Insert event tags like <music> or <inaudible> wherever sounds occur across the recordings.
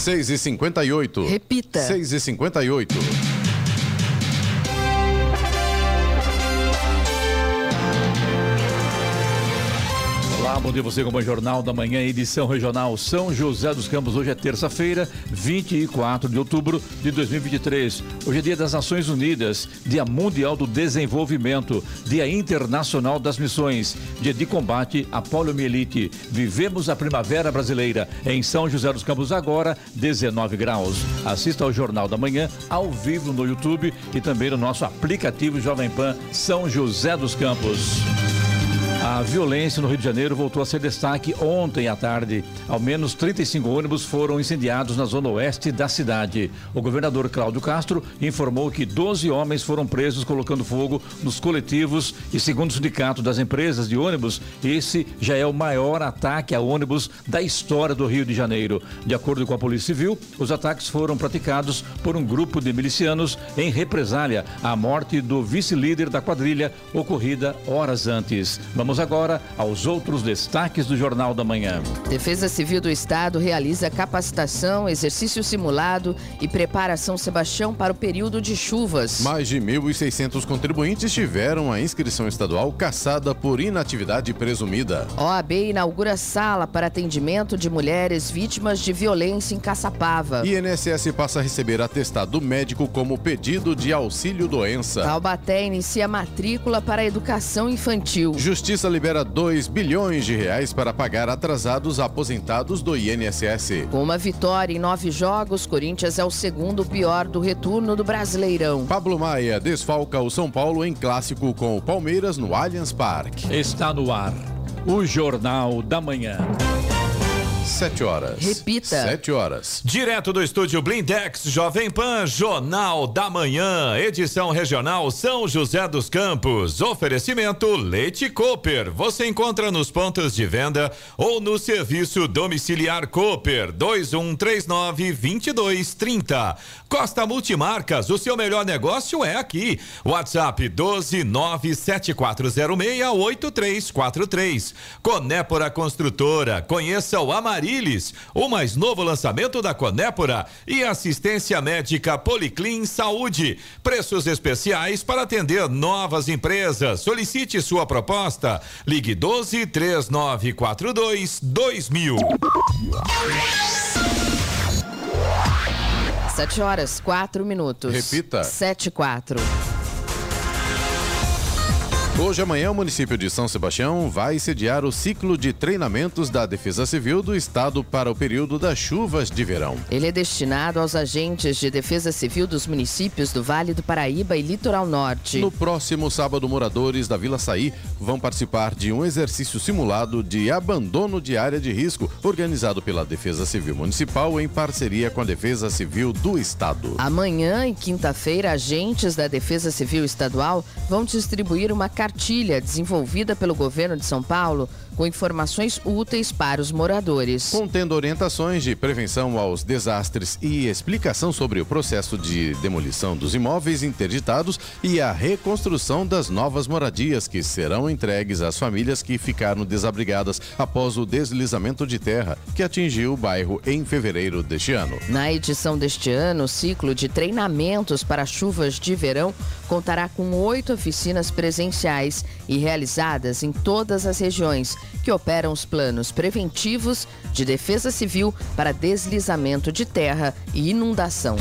6 e 58 Repita. 6 e 58 bom dia você com o Jornal da Manhã, edição regional São José dos Campos. Hoje é terça-feira, 24 de outubro de 2023. Hoje é dia das Nações Unidas, dia mundial do desenvolvimento, dia internacional das missões, dia de combate à poliomielite. Vivemos a primavera brasileira em São José dos Campos agora, 19 graus. Assista ao Jornal da Manhã ao vivo no YouTube e também no nosso aplicativo Jovem Pan São José dos Campos. A violência no Rio de Janeiro voltou a ser destaque ontem à tarde. Ao menos 35 ônibus foram incendiados na zona oeste da cidade. O governador Cláudio Castro informou que 12 homens foram presos colocando fogo nos coletivos e, segundo o sindicato das empresas de ônibus, esse já é o maior ataque a ônibus da história do Rio de Janeiro. De acordo com a Polícia Civil, os ataques foram praticados por um grupo de milicianos em represália à morte do vice-líder da quadrilha ocorrida horas antes. Vamos Vamos agora aos outros destaques do Jornal da Manhã. Defesa Civil do Estado realiza capacitação, exercício simulado e prepara São Sebastião para o período de chuvas. Mais de 1.600 contribuintes tiveram a inscrição estadual caçada por inatividade presumida. OAB inaugura sala para atendimento de mulheres vítimas de violência em Caçapava. INSS passa a receber atestado médico como pedido de auxílio doença. Taubaté inicia matrícula para a educação infantil. Justiça Justiça libera 2 bilhões de reais para pagar atrasados aposentados do INSS. Com uma vitória em nove jogos, Corinthians é o segundo pior do retorno do Brasileirão. Pablo Maia desfalca o São Paulo em clássico com o Palmeiras no Allianz Parque. Está no ar o Jornal da Manhã. Sete horas. Repita. Sete horas. Direto do estúdio Blindex, Jovem Pan, Jornal da Manhã, edição regional São José dos Campos. Oferecimento Leite Cooper. Você encontra nos pontos de venda ou no serviço domiciliar Cooper 2139 2230. Costa Multimarcas, o seu melhor negócio é aqui. WhatsApp 12974068343. Conépora Construtora. Conheça o Amarillo Amarilis, o mais novo lançamento da Conépora e assistência médica Policlin Saúde. Preços especiais para atender novas empresas. Solicite sua proposta. Ligue 12 3942 2000. Sete horas, quatro minutos. Repita. Sete, quatro. Hoje amanhã o município de São Sebastião vai sediar o ciclo de treinamentos da Defesa Civil do Estado para o período das chuvas de verão. Ele é destinado aos agentes de Defesa Civil dos municípios do Vale do Paraíba e Litoral Norte. No próximo sábado, moradores da Vila Saí vão participar de um exercício simulado de abandono de área de risco, organizado pela Defesa Civil Municipal em parceria com a Defesa Civil do Estado. Amanhã e quinta-feira, agentes da Defesa Civil Estadual vão distribuir uma carta cartilha desenvolvida pelo governo de São Paulo com informações úteis para os moradores. Contendo orientações de prevenção aos desastres e explicação sobre o processo de demolição dos imóveis interditados e a reconstrução das novas moradias que serão entregues às famílias que ficaram desabrigadas após o deslizamento de terra que atingiu o bairro em fevereiro deste ano. Na edição deste ano, o ciclo de treinamentos para chuvas de verão contará com oito oficinas presenciais e realizadas em todas as regiões que operam os planos preventivos de defesa civil para deslizamento de terra e inundação.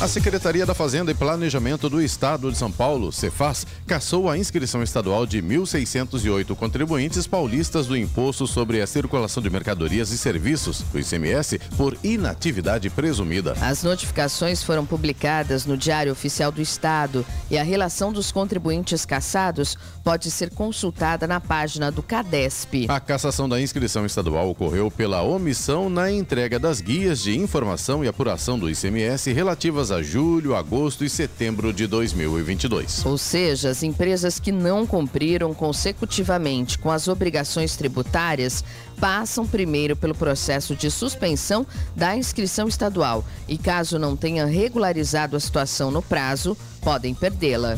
A Secretaria da Fazenda e Planejamento do Estado de São Paulo, Cefaz, cassou a inscrição estadual de 1.608 contribuintes paulistas do Imposto sobre a Circulação de Mercadorias e Serviços, o ICMS, por inatividade presumida. As notificações foram publicadas no Diário Oficial do Estado e a relação dos contribuintes cassados pode ser consultada na página do CADESP. A cassação da inscrição estadual ocorreu pela omissão na entrega das guias de informação e apuração do ICMS relativas a julho, agosto e setembro de 2022. Ou seja, as empresas que não cumpriram consecutivamente com as obrigações tributárias passam primeiro pelo processo de suspensão da inscrição estadual e, caso não tenham regularizado a situação no prazo, podem perdê-la.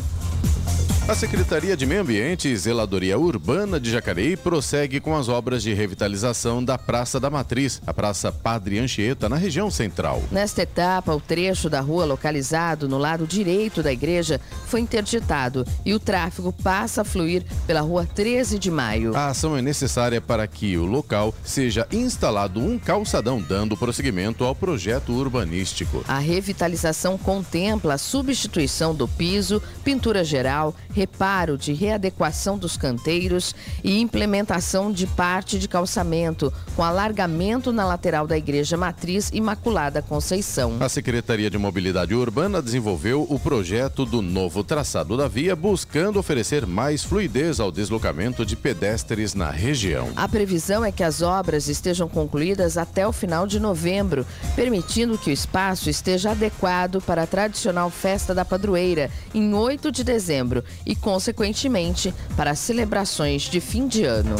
A Secretaria de Meio Ambiente e Zeladoria Urbana de Jacareí prossegue com as obras de revitalização da Praça da Matriz, a Praça Padre Anchieta, na região central. Nesta etapa, o trecho da rua localizado no lado direito da igreja foi interditado e o tráfego passa a fluir pela rua 13 de maio. A ação é necessária para que o local seja instalado um calçadão, dando prosseguimento ao projeto urbanístico. A revitalização contempla a substituição do piso, pintura geral, reparo de readequação dos canteiros e implementação de parte de calçamento, com alargamento na lateral da Igreja Matriz Imaculada Conceição. A Secretaria de Mobilidade Urbana desenvolveu o projeto do novo traçado da via, buscando oferecer mais fluidez ao deslocamento de pedestres na região. A previsão é que as obras estejam concluídas até o final de novembro, permitindo que o espaço esteja adequado para a tradicional festa da padroeira, em 8 de dezembro, e, consequentemente, para celebrações de fim de ano.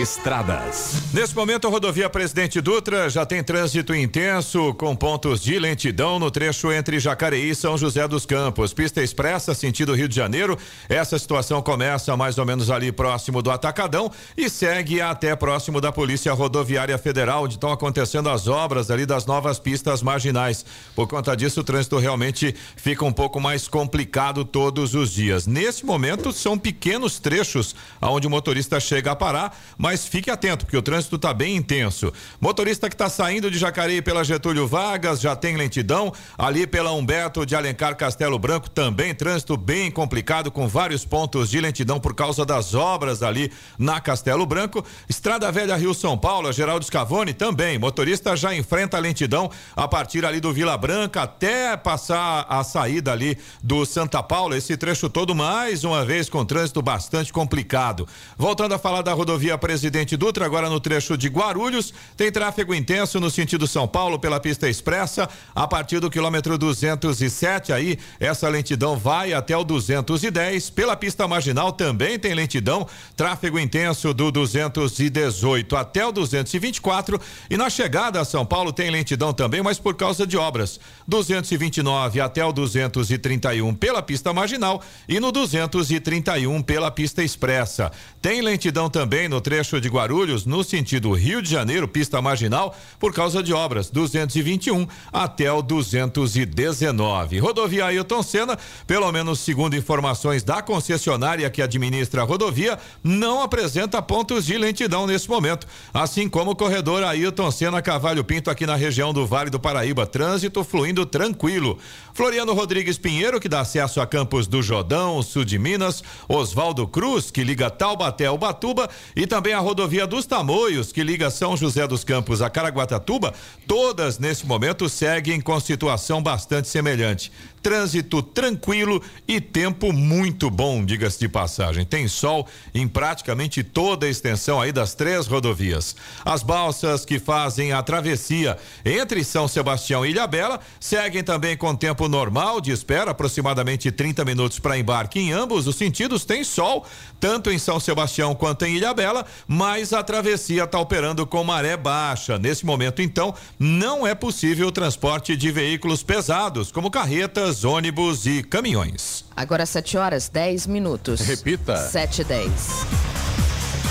Estradas. Nesse momento, a rodovia Presidente Dutra já tem trânsito intenso, com pontos de lentidão no trecho entre Jacareí e São José dos Campos. Pista expressa, sentido Rio de Janeiro. Essa situação começa mais ou menos ali próximo do Atacadão e segue até próximo da Polícia Rodoviária Federal, onde estão acontecendo as obras ali das novas pistas marginais. Por conta disso, o trânsito realmente fica um pouco mais complicado todos os dias. Nesse momento, são pequenos trechos onde o motorista chega a parar, mas fique atento, porque o trânsito está bem intenso. Motorista que está saindo de Jacareí pela Getúlio Vargas já tem lentidão. Ali pela Humberto de Alencar Castelo Branco também trânsito bem complicado, com vários pontos de lentidão por causa das obras ali na Castelo Branco. Estrada Velha Rio São Paulo, Geraldo Scavone também. Motorista já enfrenta lentidão a partir ali do Vila Branca até passar a saída ali do Santa Paula. Esse trecho todo, mais uma vez, com trânsito bastante complicado. Voltando a falar da rodovia Presidente Dutra, agora no trecho de Guarulhos, tem tráfego intenso no sentido São Paulo pela pista expressa, a partir do quilômetro 207 aí, essa lentidão vai até o 210. Pela pista marginal também tem lentidão, tráfego intenso do 218 até o 224 e na chegada a São Paulo tem lentidão também, mas por causa de obras. 229 até o 231 pela pista marginal e no 231 pela pista expressa. Tem lentidão também no trecho de Guarulhos, no sentido Rio de Janeiro, pista marginal, por causa de obras, 221 até o 219. Rodovia Ailton Senna, pelo menos segundo informações da concessionária que administra a rodovia, não apresenta pontos de lentidão nesse momento, assim como o corredor Ailton Senna Cavalho Pinto aqui na região do Vale do Paraíba, trânsito fluindo tranquilo. Floriano Rodrigues Pinheiro, que dá acesso a Campos do Jordão, sul de Minas, Oswaldo Cruz, que liga Taubaté ao Batuba, e também a rodovia dos Tamoios, que liga São José dos Campos a Caraguatatuba, todas nesse momento seguem com situação bastante semelhante trânsito tranquilo e tempo muito bom, diga-se de passagem. Tem sol em praticamente toda a extensão aí das três rodovias. As balsas que fazem a travessia entre São Sebastião e Ilhabela seguem também com tempo normal de espera, aproximadamente 30 minutos para embarque em ambos os sentidos. Tem sol, tanto em São Sebastião quanto em Ilhabela, mas a travessia está operando com maré baixa. Nesse momento, então, não é possível o transporte de veículos pesados, como carretas ônibus e caminhões. Agora 7 horas 10 minutos. Repita. 7 e 10.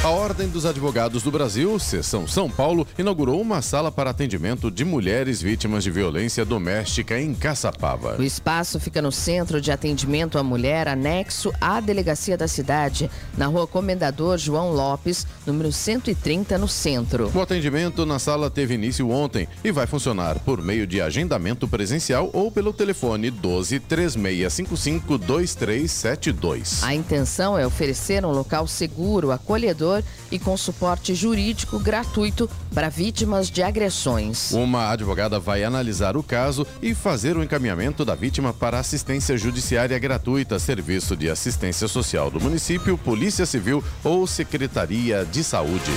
A Ordem dos Advogados do Brasil, Seção São Paulo, inaugurou uma sala para atendimento de mulheres vítimas de violência doméstica em Caçapava. O espaço fica no Centro de Atendimento à Mulher, anexo à Delegacia da Cidade, na rua Comendador João Lopes, número 130, no centro. O atendimento na sala teve início ontem e vai funcionar por meio de agendamento presencial ou pelo telefone 12 3655 2372. A intenção é oferecer um local seguro, acolhedor e com suporte jurídico gratuito para vítimas de agressões. Uma advogada vai analisar o caso e fazer o encaminhamento da vítima para assistência judiciária gratuita, Serviço de Assistência Social do município, Polícia Civil ou Secretaria de Saúde.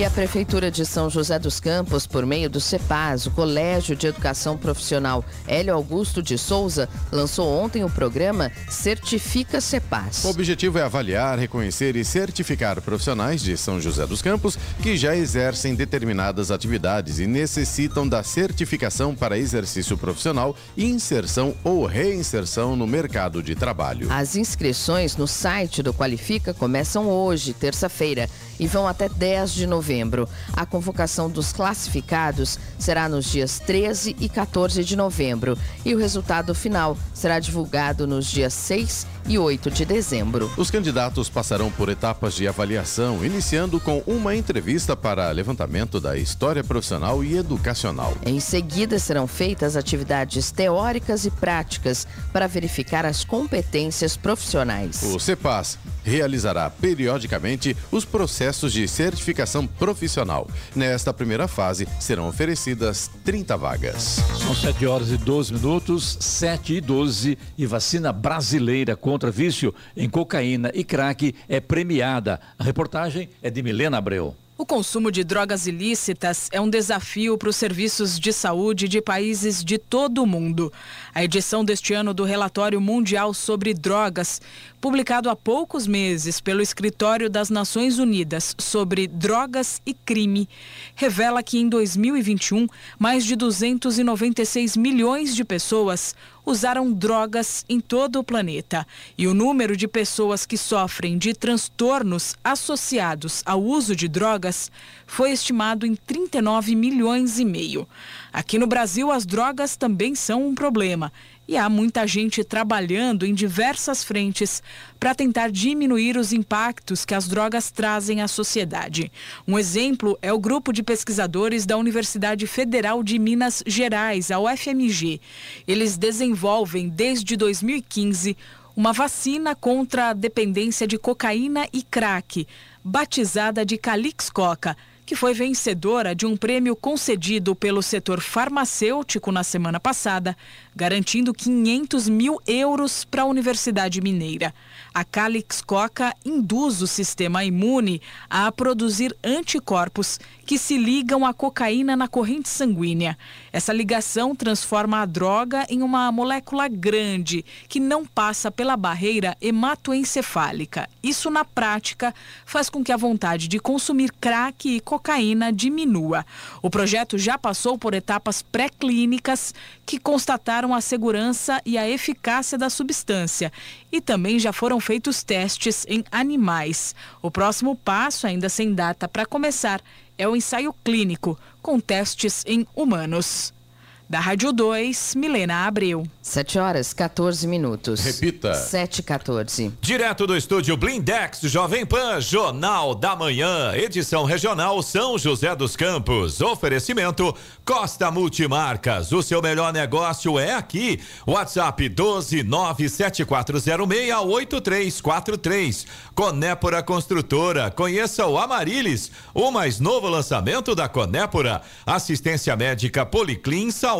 E a Prefeitura de São José dos Campos, por meio do CEPAS, o Colégio de Educação Profissional Hélio Augusto de Souza, lançou ontem o programa Certifica CEPAS. O objetivo é avaliar, reconhecer e certificar profissionais de São José dos Campos que já exercem determinadas atividades e necessitam da certificação para exercício profissional, inserção ou reinserção no mercado de trabalho. As inscrições no site do Qualifica começam hoje, terça-feira, e vão até 10 de novembro. A convocação dos classificados será nos dias 13 e 14 de novembro e o resultado final será divulgado nos dias 6 e 8 de dezembro. Os candidatos passarão por etapas de avaliação, iniciando com uma entrevista para levantamento da história profissional e educacional. Em seguida, serão feitas atividades teóricas e práticas para verificar as competências profissionais. O CEPAS realizará periodicamente os processos de certificação profissional. Nesta primeira fase, serão oferecidas 30 vagas. São 7 horas e 12 minutos, 7 e 12, e vacina brasileira contra vício em cocaína e crack é premiada. A reportagem é de Milena Abreu. O consumo de drogas ilícitas é um desafio para os serviços de saúde de países de todo o mundo. A edição deste ano do Relatório Mundial sobre Drogas, publicado há poucos meses pelo Escritório das Nações Unidas sobre Drogas e Crime, revela que em 2021, mais de 296 milhões de pessoas usaram drogas em todo o planeta. E o número de pessoas que sofrem de transtornos associados ao uso de drogas foi estimado em 39 milhões e meio. Aqui no Brasil, as drogas também são um problema e há muita gente trabalhando em diversas frentes para tentar diminuir os impactos que as drogas trazem à sociedade. Um exemplo é o grupo de pesquisadores da Universidade Federal de Minas Gerais, a UFMG. Eles desenvolvem desde 2015 uma vacina contra a dependência de cocaína e crack, batizada de Calix Coca que foi vencedora de um prêmio concedido pelo setor farmacêutico na semana passada, garantindo 500 mil euros para a Universidade Mineira. A Calix Coca induz o sistema imune a produzir anticorpos que se ligam à cocaína na corrente sanguínea. Essa ligação transforma a droga em uma molécula grande que não passa pela barreira hematoencefálica. Isso, na prática, faz com que a vontade de consumir crack e cocaína diminua. O projeto já passou por etapas pré-clínicas que constataram a segurança e a eficácia da substância e também já foram feitos testes em animais. O próximo passo, ainda sem data para começar, é o ensaio clínico, com testes em humanos. Da Rádio 2, Milena Abreu. 7 horas 14 minutos. Repita. 7 e 14. Direto do estúdio Blindex Jovem Pan, Jornal da Manhã, edição regional São José dos Campos. Oferecimento Costa Multimarcas. O seu melhor negócio é aqui. WhatsApp 12974068343. Conépora Construtora. Conheça o Amarilis, o mais novo lançamento da Conépora. Assistência médica Policlin Saúde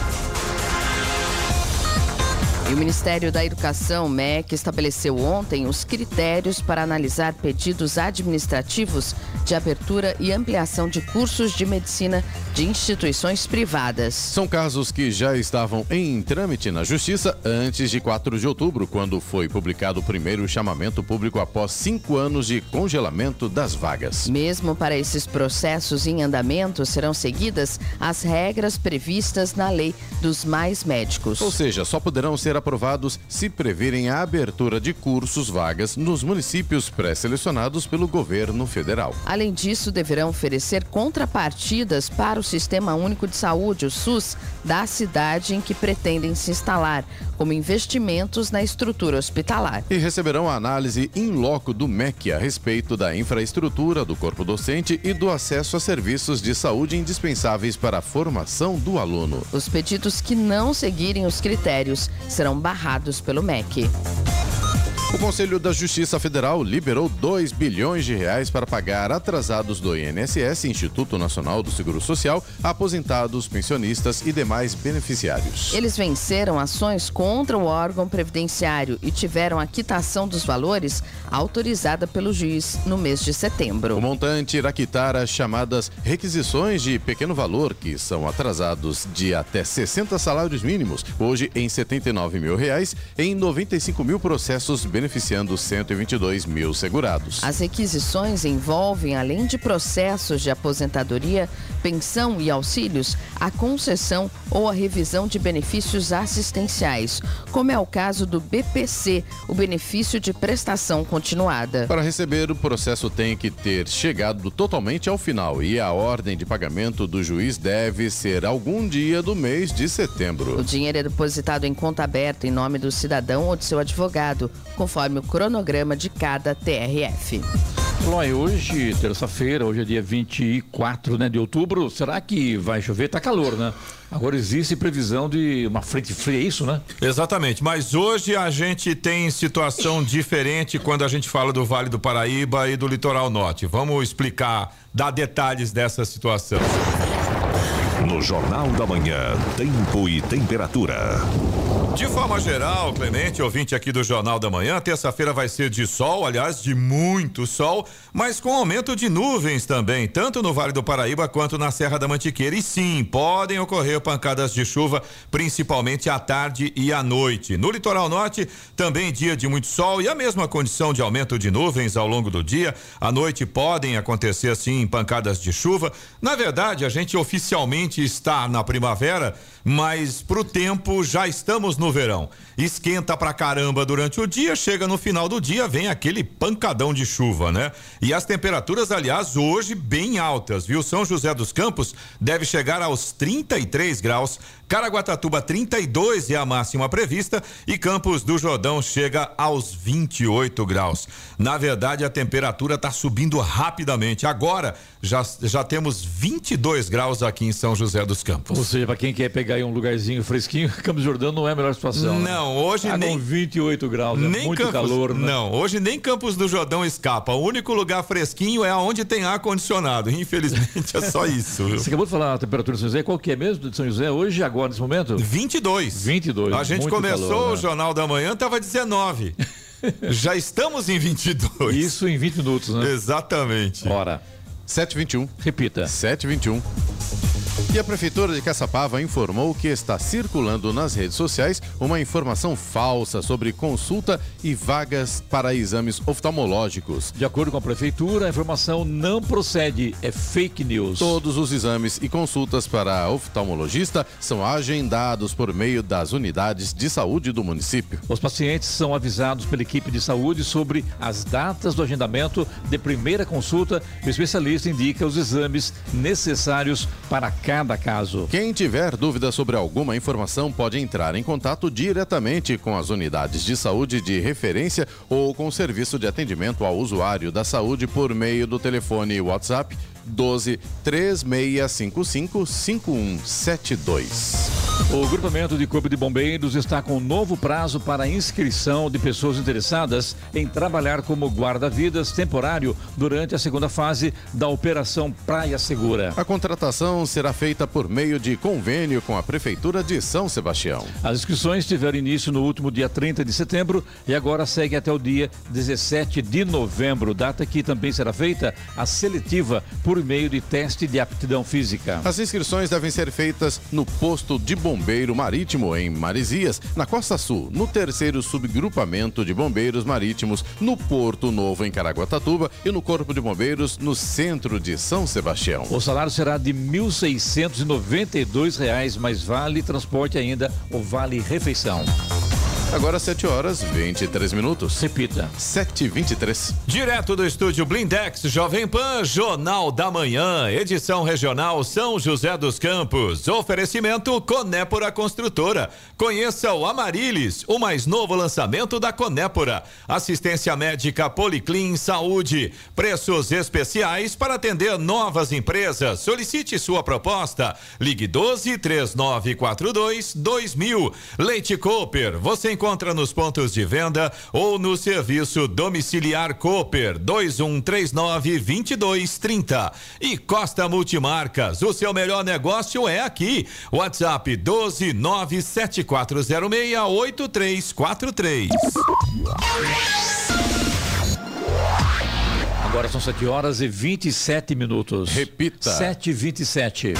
E o Ministério da Educação, MEC, estabeleceu ontem os critérios para analisar pedidos administrativos de abertura e ampliação de cursos de medicina de instituições privadas. São casos que já estavam em trâmite na Justiça antes de 4 de outubro, quando foi publicado o primeiro chamamento público após cinco anos de congelamento das vagas. Mesmo para esses processos em andamento, serão seguidas as regras previstas na lei dos mais médicos. Ou seja, só poderão ser aprovados se previrem a abertura de cursos vagas nos municípios pré-selecionados pelo governo federal. Além disso, deverão oferecer contrapartidas para o Sistema Único de Saúde, o SUS, da cidade em que pretendem se instalar, como investimentos na estrutura hospitalar. E receberão a análise in loco do MEC a respeito da infraestrutura do corpo docente e do acesso a serviços de saúde indispensáveis para a formação do aluno. Os pedidos que não seguirem os critérios serão barrados pelo MEC. O Conselho da Justiça Federal liberou 2 bilhões de reais para pagar atrasados do INSS, Instituto Nacional do Seguro Social, aposentados, pensionistas e demais beneficiários. Eles venceram ações contra o órgão previdenciário e tiveram a quitação dos valores autorizada pelo juiz no mês de setembro. O montante irá quitar as chamadas requisições de pequeno valor, que são atrasados de até 60 salários mínimos, hoje em 79 mil reais, em 95 mil processos beneficiários beneficiando 122 mil segurados. As requisições envolvem, além de processos de aposentadoria, pensão e auxílios, a concessão ou a revisão de benefícios assistenciais, como é o caso do BPC, o benefício de prestação continuada. Para receber, o processo tem que ter chegado totalmente ao final e a ordem de pagamento do juiz deve ser algum dia do mês de setembro. O dinheiro é depositado em conta aberta em nome do cidadão ou de seu advogado, conforme o cronograma de cada TRF. Lói, hoje, terça-feira, hoje é dia 24 né, de outubro, será que vai chover? Tá calor, né? Agora existe previsão de uma frente fria, é isso, né? Exatamente, mas hoje a gente tem situação diferente quando a gente fala do Vale do Paraíba e do Litoral Norte. Vamos explicar, dar detalhes dessa situação. No Jornal da Manhã, Tempo e Temperatura. De forma geral, Clemente, ouvinte aqui do Jornal da Manhã, terça-feira vai ser de sol, aliás, de muito sol, mas com aumento de nuvens também, tanto no Vale do Paraíba quanto na Serra da Mantiqueira. E sim, podem ocorrer pancadas de chuva, principalmente à tarde e à noite. No litoral norte, também dia de muito sol e a mesma condição de aumento de nuvens ao longo do dia. À noite podem acontecer, sim, pancadas de chuva. Na verdade, a gente oficialmente está na primavera, mas pro tempo já estamos no verão. Esquenta pra caramba durante o dia, chega no final do dia, vem aquele pancadão de chuva, né? E as temperaturas, aliás, hoje bem altas, viu? São José dos Campos deve chegar aos 33 graus, Caraguatatuba 32 é a máxima prevista e Campos do Jordão chega aos 28 graus. Na verdade, a temperatura está subindo rapidamente. Agora já, já temos 22 graus aqui em São José dos Campos. Ou seja, para quem quer pegar aí um lugarzinho fresquinho, <laughs> Campos do Jordão não é a melhor situação. Né? Não, né? hoje tá nem 28 graus, é nem muito Campos, calor, né? Não, hoje nem Campos do Jordão escapa. O único lugar fresquinho é aonde tem ar condicionado. <laughs> Infelizmente é só isso. Você acabou de falar a temperatura de São José, qual que é mesmo de São José hoje agora? Agora nesse momento? 22. 22. A gente começou calor, né? o Jornal da Manhã, tava 19. <laughs> Já estamos em 22. Isso em 20 minutos, né? Exatamente. Bora. 721. Repita. 721. E a Prefeitura de Caçapava informou que está circulando nas redes sociais uma informação falsa sobre consulta e vagas para exames oftalmológicos. De acordo com a Prefeitura, a informação não procede, é fake news. Todos os exames e consultas para oftalmologista são agendados por meio das unidades de saúde do município. Os pacientes são avisados pela equipe de saúde sobre as datas do agendamento de primeira consulta e o especialista indica os exames necessários para cada caso. Quem tiver dúvida sobre alguma informação pode entrar em contato diretamente com as unidades de saúde de referência ou com o serviço de atendimento ao usuário da saúde por meio do telefone WhatsApp 12 3655 5172. O grupamento de Corpo de Bombeiros está com um novo prazo para inscrição de pessoas interessadas em trabalhar como guarda-vidas temporário durante a segunda fase da Operação Praia Segura. A contratação será feita por meio de convênio com a Prefeitura de São Sebastião. As inscrições tiveram início no último dia 30 de setembro e agora segue até o dia 17 de novembro, data que também será feita a seletiva por meio de teste de aptidão física. As inscrições devem ser feitas no posto de Bombeiro Marítimo em Marizias, na Costa Sul, no terceiro subgrupamento de bombeiros marítimos, no Porto Novo em Caraguatatuba e no Corpo de Bombeiros no centro de São Sebastião. O salário será de R$ 1.692, mais vale transporte ainda ou vale refeição. Agora 7 horas 23 minutos. Repita. 7 e 23 Direto do estúdio Blindex Jovem Pan, Jornal da Manhã, edição regional São José dos Campos. Oferecimento Conépora Construtora. Conheça o Amarilis, o mais novo lançamento da Conépora. Assistência médica Policlin Saúde. Preços especiais para atender novas empresas. Solicite sua proposta. Ligue 12 3942 2000. Leite Cooper, você encontra nos pontos de venda ou no serviço domiciliar Cooper 2139 2230. E Costa Multimarcas, o seu melhor negócio é aqui. WhatsApp 12 97406 8343. Agora são 7 horas e 27 minutos. Repita. 7 e 27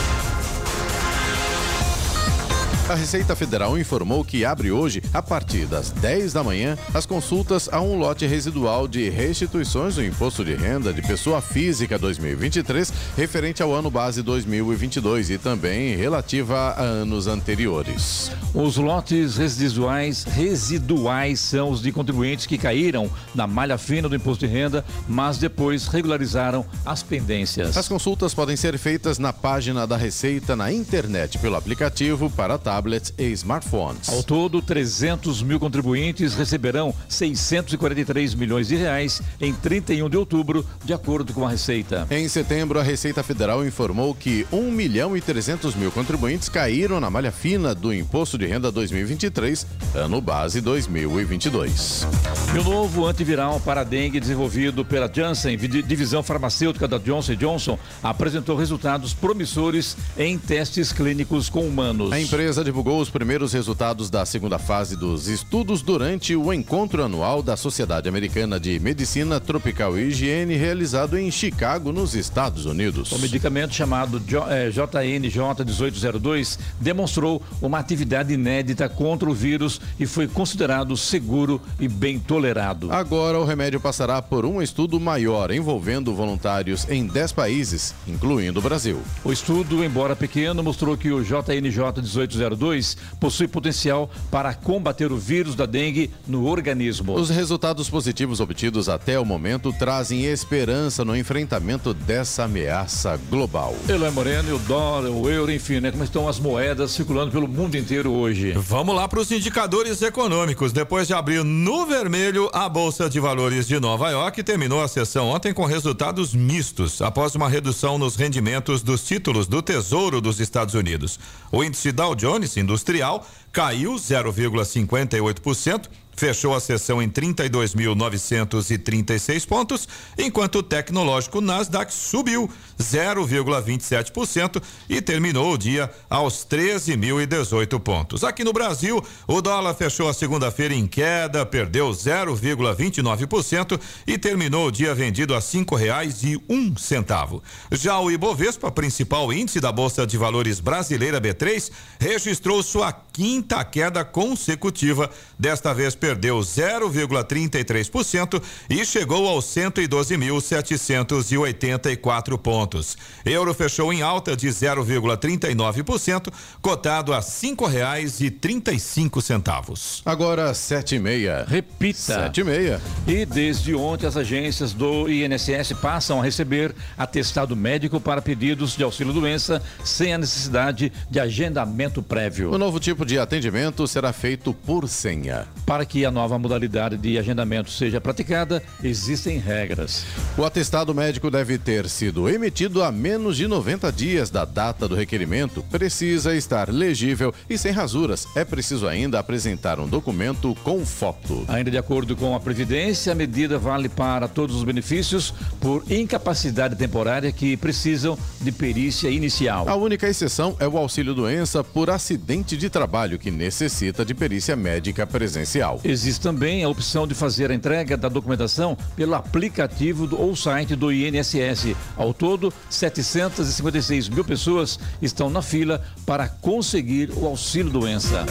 A Receita Federal informou que abre hoje, a partir das 10 da manhã, as consultas a um lote residual de restituições do Imposto de Renda de Pessoa Física 2023, referente ao ano base 2022 e também relativa a anos anteriores. Os lotes residuais, residuais são os de contribuintes que caíram na malha fina do imposto de renda, mas depois regularizaram as pendências. As consultas podem ser feitas na página da Receita na internet pelo aplicativo para tablets e smartphones. Ao todo, 300 mil contribuintes receberão 643 milhões de reais em 31 de outubro, de acordo com a Receita. Em setembro, a Receita Federal informou que 1 milhão e 300 mil contribuintes caíram na malha fina do Imposto de Renda 2023, ano base 2022. E o novo antiviral para dengue desenvolvido pela Janssen, divisão farmacêutica da Johnson Johnson, apresentou resultados promissores em testes clínicos com humanos. A empresa divulgou os primeiros resultados da segunda fase dos estudos durante o encontro anual da Sociedade Americana de Medicina Tropical e Higiene, realizado em Chicago, nos Estados Unidos. O medicamento chamado JNJ1802 é, demonstrou uma atividade inédita contra o vírus e foi considerado seguro e bem tolerado. Agora, o remédio passará por um estudo maior envolvendo voluntários em 10 países, incluindo o Brasil. O estudo, embora pequeno, mostrou que o JNJ1802 2 possui potencial para combater o vírus da dengue no organismo. Os resultados positivos obtidos até o momento trazem esperança no enfrentamento dessa ameaça global. Eloy Moreno, o dólar, o euro, enfim, né? Como estão as moedas circulando pelo mundo inteiro hoje? Vamos lá para os indicadores econômicos. Depois de abrir no vermelho, a Bolsa de Valores de Nova York terminou a sessão ontem com resultados mistos, após uma redução nos rendimentos dos títulos do Tesouro dos Estados Unidos. O índice Dow Jones Industrial caiu 0,58%, fechou a sessão em 32.936 pontos, enquanto o tecnológico Nasdaq subiu 0,27% e terminou o dia aos 13.018 pontos. Aqui no Brasil, o dólar fechou a segunda-feira em queda, perdeu 0,29% e terminou o dia vendido a cinco reais e um centavo. Já o Ibovespa, principal índice da Bolsa de Valores brasileira B3, registrou sua quinta queda consecutiva. Desta vez perdeu 0,33% e chegou aos 112.784 pontos. Euro fechou em alta de 0,39%, cotado a cinco reais e trinta e cinco centavos. Agora sete e meia. Repita. Sete e meia. E desde ontem as agências do INSS passam a receber atestado médico para pedidos de auxílio doença sem a necessidade de agendamento prévio. O novo tipo de atendimento será feito por senha. Para que a nova modalidade de agendamento seja praticada, existem regras. O atestado médico deve ter sido emitido há menos de 90 dias da data do requerimento, precisa estar legível e sem rasuras. É preciso ainda apresentar um documento com foto. Ainda de acordo com a Previdência, a medida vale para todos os benefícios por incapacidade temporária que precisam de perícia inicial. A única exceção é o auxílio doença por acidente de trabalho, que necessita de perícia médica presencial. Existe também a opção de fazer a entrega da documentação pelo aplicativo do, ou site do INSS. Ao todo, 756 mil pessoas estão na fila para conseguir o auxílio doença.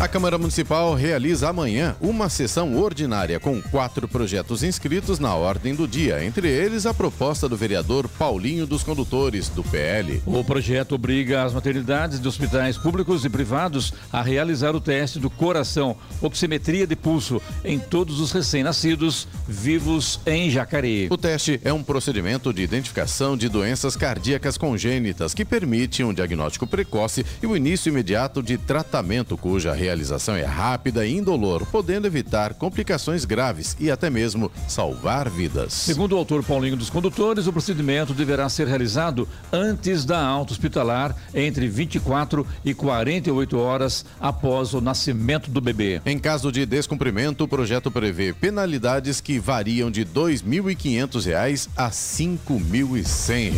A Câmara Municipal realiza amanhã uma sessão ordinária com quatro projetos inscritos na ordem do dia, entre eles a proposta do vereador Paulinho dos Condutores, do PL. O projeto obriga as maternidades de hospitais públicos e privados a realizar o teste do coração, oximetria de pulso, em todos os recém-nascidos vivos em Jacareí. O teste é um procedimento de identificação de doenças cardíacas congênitas que permite um diagnóstico precoce e o início imediato de tratamento cuja realização é rápida e indolor, podendo evitar complicações graves e até mesmo salvar vidas. Segundo o autor Paulinho dos Condutores, o procedimento deverá ser realizado antes da alta hospitalar, entre 24 e 48 horas após o nascimento do bebê. Em caso de descumprimento, o projeto prevê penalidades que variam de R$ 2.500 a R$ 5.100.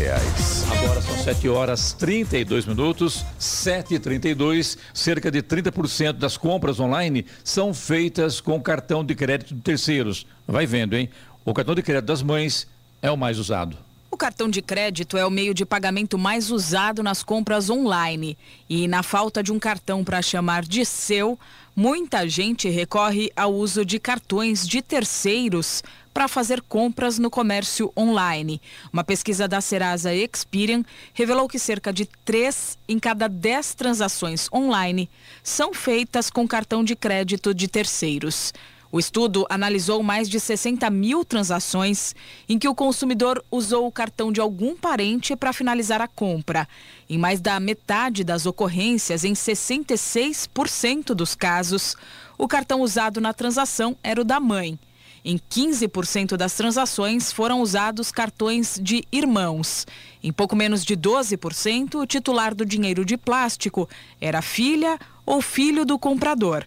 Agora são 7 horas 32 minutos, 7h32, cerca de 30% da das compras online são feitas com cartão de crédito de terceiros. Vai vendo, hein? O cartão de crédito das mães é o mais usado. O cartão de crédito é o meio de pagamento mais usado nas compras online. E na falta de um cartão para chamar de seu, muita gente recorre ao uso de cartões de terceiros para fazer compras no comércio online. Uma pesquisa da Serasa Experian revelou que cerca de 3 em cada 10 transações online são feitas com cartão de crédito de terceiros. O estudo analisou mais de 60 mil transações em que o consumidor usou o cartão de algum parente para finalizar a compra. Em mais da metade das ocorrências, em 66% dos casos, o cartão usado na transação era o da mãe. Em 15% das transações foram usados cartões de irmãos. Em pouco menos de 12%, o titular do dinheiro de plástico era filha ou filho do comprador.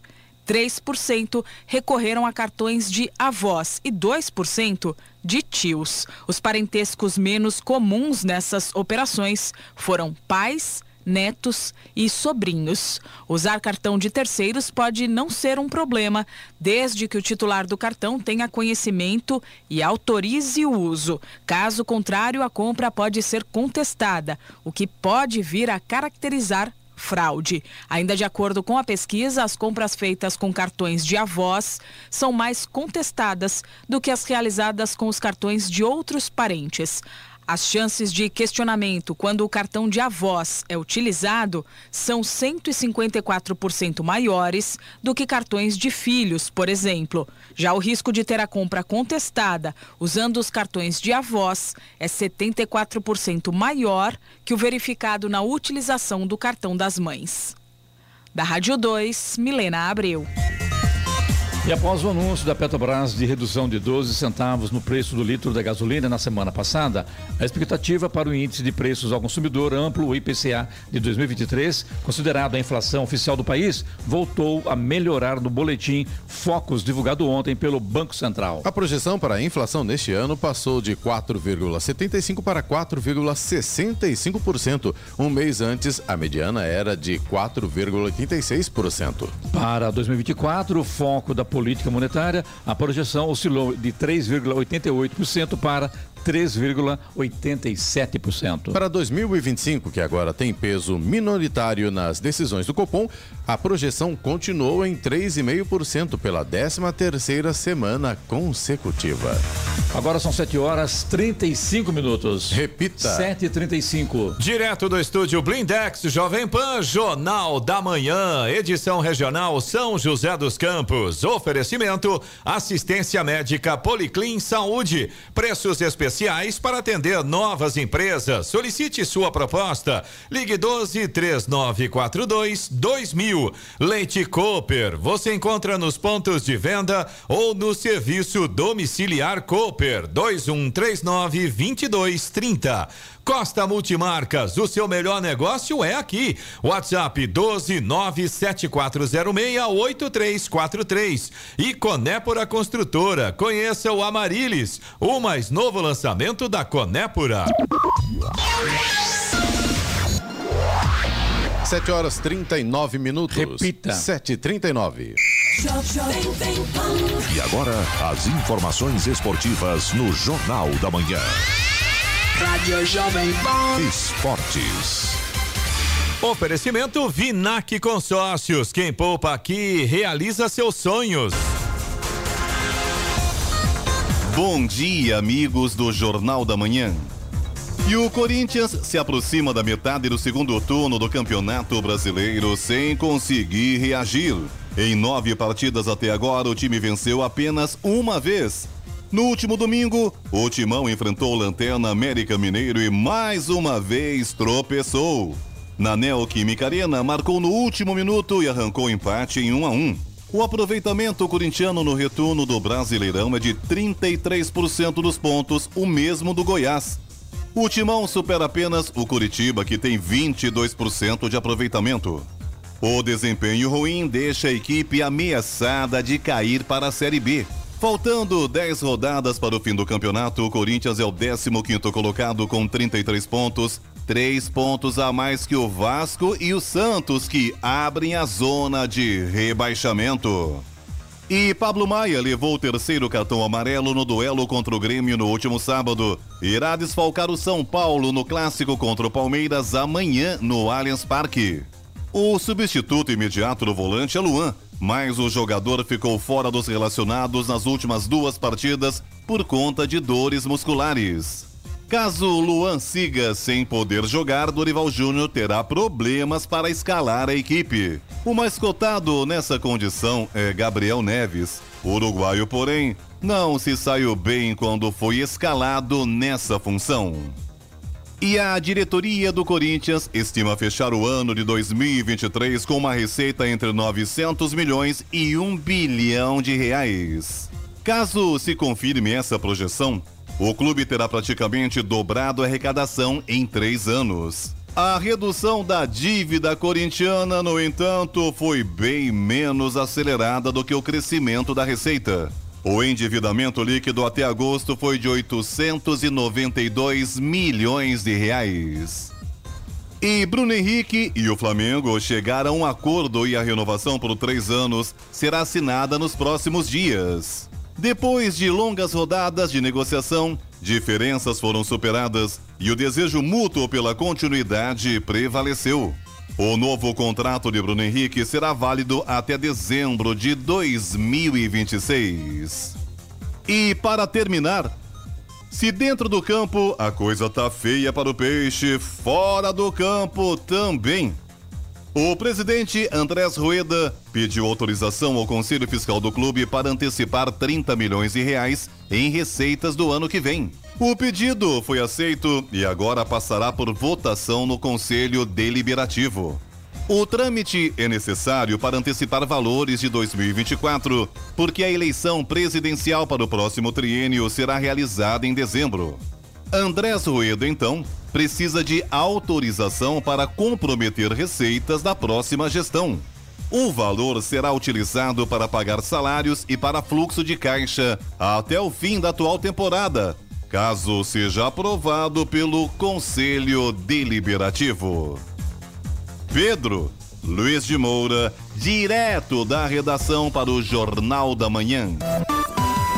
3% recorreram a cartões de avós e 2% de tios. Os parentescos menos comuns nessas operações foram pais, netos e sobrinhos. Usar cartão de terceiros pode não ser um problema, desde que o titular do cartão tenha conhecimento e autorize o uso. Caso contrário, a compra pode ser contestada, o que pode vir a caracterizar fraude. Ainda de acordo com a pesquisa, as compras feitas com cartões de avós são mais contestadas do que as realizadas com os cartões de outros parentes. As chances de questionamento quando o cartão de avós é utilizado são 154% maiores do que cartões de filhos, por exemplo. Já o risco de ter a compra contestada usando os cartões de avós é 74% maior que o verificado na utilização do cartão das mães. Da Rádio 2, Milena Abreu. E após o anúncio da Petrobras de redução de 12 centavos no preço do litro da gasolina na semana passada, a expectativa para o índice de preços ao consumidor amplo, o IPCA, de 2023, considerado a inflação oficial do país, voltou a melhorar no boletim Focus divulgado ontem pelo Banco Central. A projeção para a inflação neste ano passou de 4,75% para 4,65%. Um mês antes, a mediana era de 4,86%. Para 2024, o foco da política monetária, a projeção oscilou de 3,88% para 3,87%. Para 2025, que agora tem peso minoritário nas decisões do Copom, a projeção continuou em 3,5% pela 13ª semana consecutiva. Agora são 7 horas 35 minutos. Repita. 7h35. Direto do estúdio Blindex Jovem Pan, Jornal da Manhã, edição regional São José dos Campos. Oferecimento: assistência médica Policlin Saúde. Preços especiais para atender novas empresas. Solicite sua proposta. Ligue 12 3942 2000. Leite Cooper. Você encontra nos pontos de venda ou no serviço domiciliar Cooper. Cooper 2139 2230. Costa Multimarcas, o seu melhor negócio é aqui. WhatsApp 12974068343. E Conépora Construtora. Conheça o Amarilis, o mais novo lançamento da Conépora. 7 horas 39 minutos. Repita. 7h39. E agora, as informações esportivas no Jornal da Manhã. Rádio Jovem Pan. Esportes. Oferecimento Vinac Consórcios. Quem poupa aqui realiza seus sonhos. Bom dia, amigos do Jornal da Manhã. E o Corinthians se aproxima da metade do segundo turno do Campeonato Brasileiro sem conseguir reagir. Em nove partidas até agora, o time venceu apenas uma vez. No último domingo, o Timão enfrentou Lanterna América Mineiro e mais uma vez tropeçou. Na Neoquímica Arena, marcou no último minuto e arrancou empate em 1 a 1. O aproveitamento corintiano no retorno do Brasileirão é de 33% dos pontos, o mesmo do Goiás. O Timão supera apenas o Curitiba, que tem 22% de aproveitamento. O desempenho ruim deixa a equipe ameaçada de cair para a Série B. Faltando 10 rodadas para o fim do campeonato, o Corinthians é o 15º colocado com 33 pontos Três pontos a mais que o Vasco e o Santos, que abrem a zona de rebaixamento. E Pablo Maia levou o terceiro cartão amarelo no duelo contra o Grêmio no último sábado. Irá desfalcar o São Paulo no clássico contra o Palmeiras amanhã no Allianz Parque. O substituto imediato do volante é Luan, mas o jogador ficou fora dos relacionados nas últimas duas partidas por conta de dores musculares. Caso Luan siga sem poder jogar, Dorival Júnior terá problemas para escalar a equipe. O mais cotado nessa condição é Gabriel Neves. O uruguaio, porém, não se saiu bem quando foi escalado nessa função. E a diretoria do Corinthians estima fechar o ano de 2023 com uma receita entre 900 milhões e 1 bilhão de reais. Caso se confirme essa projeção, o clube terá praticamente dobrado a arrecadação em três anos. A redução da dívida corintiana, no entanto, foi bem menos acelerada do que o crescimento da receita. O endividamento líquido até agosto foi de 892 milhões de reais. E Bruno Henrique e o Flamengo chegaram a um acordo e a renovação por três anos será assinada nos próximos dias. Depois de longas rodadas de negociação, diferenças foram superadas e o desejo mútuo pela continuidade prevaleceu. O novo contrato de Bruno Henrique será válido até dezembro de 2026. E para terminar, se dentro do campo a coisa tá feia para o peixe, fora do campo também. O presidente Andrés Rueda pediu autorização ao Conselho Fiscal do clube para antecipar 30 milhões de reais em receitas do ano que vem. O pedido foi aceito e agora passará por votação no Conselho Deliberativo. O trâmite é necessário para antecipar valores de 2024, porque a eleição presidencial para o próximo triênio será realizada em dezembro. Andrés Rueda, então, precisa de autorização para comprometer receitas da próxima gestão. O valor será utilizado para pagar salários e para fluxo de caixa até o fim da atual temporada, caso seja aprovado pelo Conselho Deliberativo. Pedro Luiz de Moura, direto da redação para o Jornal da Manhã.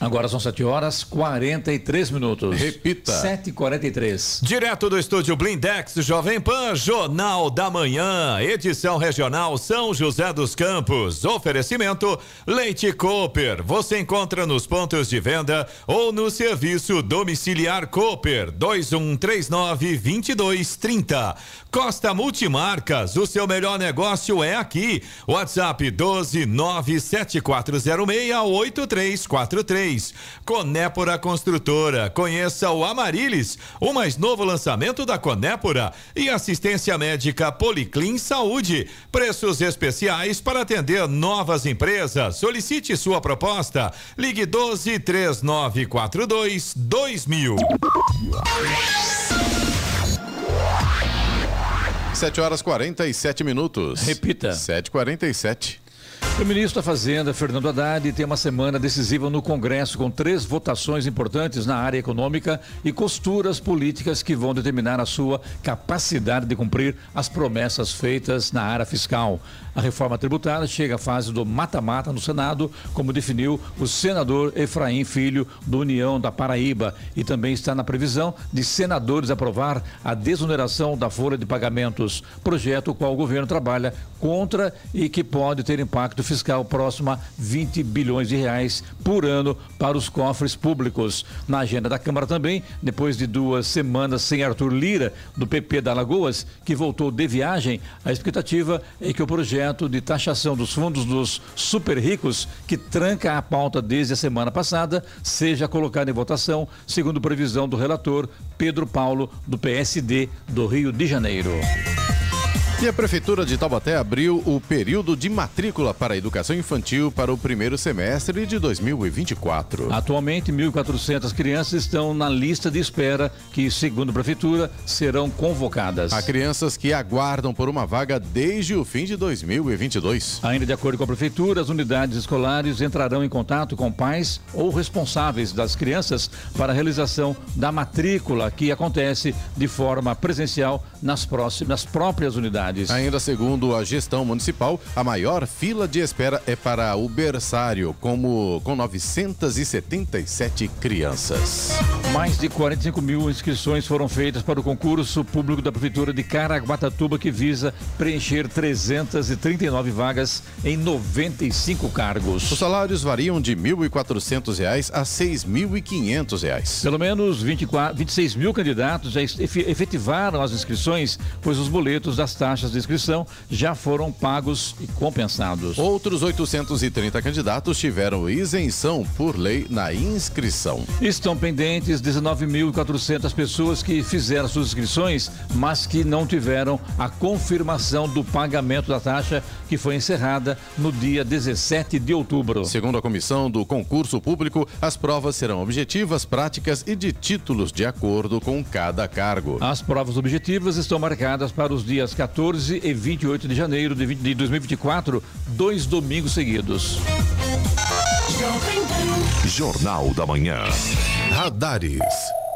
Agora são 7 horas 43 minutos. Repita. 7h43. Direto do estúdio Blindex Jovem Pan, Jornal da Manhã, edição regional São José dos Campos. Oferecimento Leite Cooper. Você encontra nos pontos de venda ou no serviço domiciliar Cooper 2139 2230. Costa Multimarcas, o seu melhor negócio é aqui. WhatsApp 12 97406 8343 mês. Conépora Construtora. Conheça o Amarilis, o mais novo lançamento da Conépora. E assistência médica Policlin Saúde. Preços especiais para atender novas empresas. Solicite sua proposta. Ligue 12 3942 2000. 7 horas 47 minutos. Repita. 7h47. O ministro da Fazenda, Fernando Haddad, tem uma semana decisiva no Congresso com três votações importantes na área econômica e costuras políticas que vão determinar a sua capacidade de cumprir as promessas feitas na área fiscal. A reforma tributária chega à fase do mata-mata no Senado, como definiu o senador Efraim Filho, do União da Paraíba, e também está na previsão de senadores aprovar a desoneração da folha de pagamentos, projeto o qual o governo trabalha contra e que pode ter impacto fiscal próximo a 20 bilhões de reais por ano para os cofres públicos. Na agenda da Câmara também, depois de duas semanas sem Arthur Lira, do PP da Alagoas, que voltou de viagem, a expectativa é que o projeto de taxação dos fundos dos super ricos, que tranca a pauta desde a semana passada, seja colocado em votação, segundo previsão do relator Pedro Paulo, do PSD do Rio de Janeiro. E a Prefeitura de Taubaté abriu o período de matrícula para a educação infantil para o primeiro semestre de 2024. Atualmente, 1.400 crianças estão na lista de espera que, segundo a Prefeitura, serão convocadas. Há crianças que aguardam por uma vaga desde o fim de 2022. Ainda de acordo com a Prefeitura, as unidades escolares entrarão em contato com pais ou responsáveis das crianças para a realização da matrícula, que acontece de forma presencial nas, próximas, nas próprias unidades. Ainda segundo a gestão municipal, a maior fila de espera é para o berçário, como com 977 crianças. Mais de 45 mil inscrições foram feitas para o concurso público da Prefeitura de Caraguatatuba, que visa preencher 339 vagas em 95 cargos. Os salários variam de 1.400 reais a 6.500 reais. Pelo menos 24, 26 mil candidatos já efetivaram as inscrições, pois os boletos das taxas taxas de inscrição já foram pagos e compensados. Outros 830 candidatos tiveram isenção por lei na inscrição. Estão pendentes 19.400 pessoas que fizeram suas inscrições, mas que não tiveram a confirmação do pagamento da taxa que foi encerrada no dia 17 de outubro. Segundo a comissão do concurso público, as provas serão objetivas, práticas e de títulos de acordo com cada cargo. As provas objetivas estão marcadas para os dias 14 14 e 28 de janeiro de 2024, dois domingos seguidos. Jornal da Manhã. Radares.